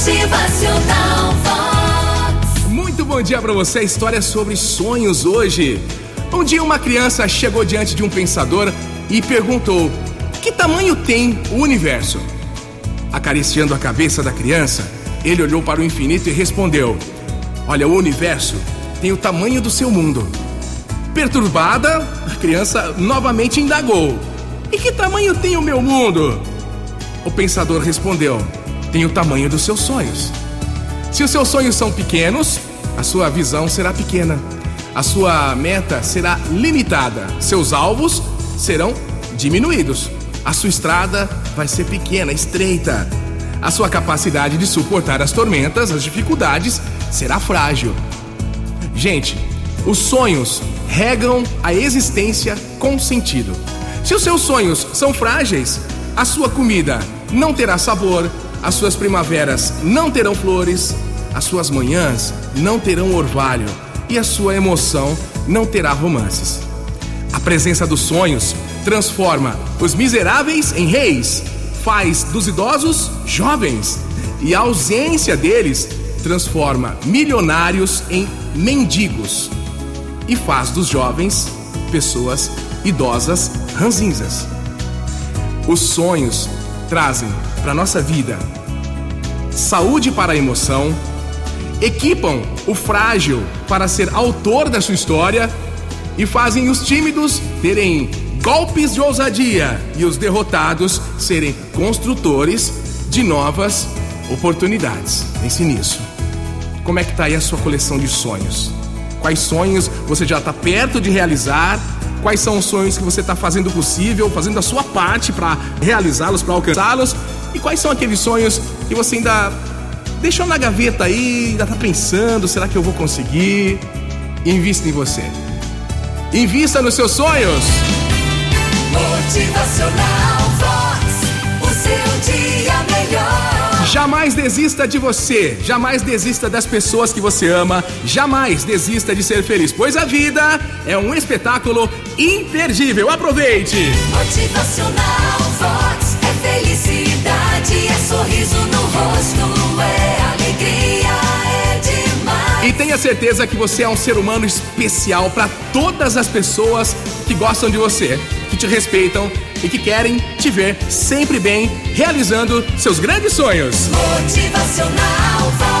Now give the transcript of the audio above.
Motivacional Vox. Muito bom dia pra você. História sobre sonhos hoje. Um dia uma criança chegou diante de um pensador e perguntou: "Que tamanho tem o universo?" Acariciando a cabeça da criança, ele olhou para o infinito e respondeu: "Olha, o universo tem o tamanho do seu mundo." Perturbada, a criança novamente indagou: "E que tamanho tem o meu mundo?" O pensador respondeu: "Tem o tamanho dos seus sonhos." Se os seus sonhos são pequenos, a sua visão será pequena. A sua meta será limitada. Seus alvos serão diminuídos. A sua estrada vai ser pequena, estreita. A sua capacidade de suportar as tormentas, as dificuldades, será frágil. Gente, os sonhos regam a existência com sentido. Se os seus sonhos são frágeis, a sua comida não terá sabor, as suas primaveras não terão flores, as suas manhãs não terão orvalho e a sua emoção não terá romances. A presença dos sonhos transforma os miseráveis em reis, faz dos idosos jovens e a ausência deles transforma milionários em mendigos e faz dos jovens pessoas idosas ranzinzas. Os sonhos trazem para nossa vida saúde para a emoção, equipam o frágil para ser autor da sua história e fazem os tímidos terem golpes de ousadia e os derrotados serem construtores de novas oportunidades. Pense nisso. Como é que tá aí a sua coleção de sonhos? Quais sonhos você já está perto de realizar? Quais são os sonhos que você está fazendo possível, fazendo a sua parte para realizá-los, para alcançá-los? E quais são aqueles sonhos que você ainda deixou na gaveta aí, ainda está pensando, será que eu vou conseguir? Invista em você. Invista nos seus sonhos. Motivacional Vox. O seu dia melhor. Jamais desista de você, jamais desista das pessoas que você ama, jamais desista de ser feliz, pois a vida é um espetáculo imperdível. Aproveite! Motivacional E tenha certeza que você é um ser humano especial para todas as pessoas que gostam de você, que te respeitam e que querem te ver sempre bem, realizando seus grandes sonhos. Motivacional.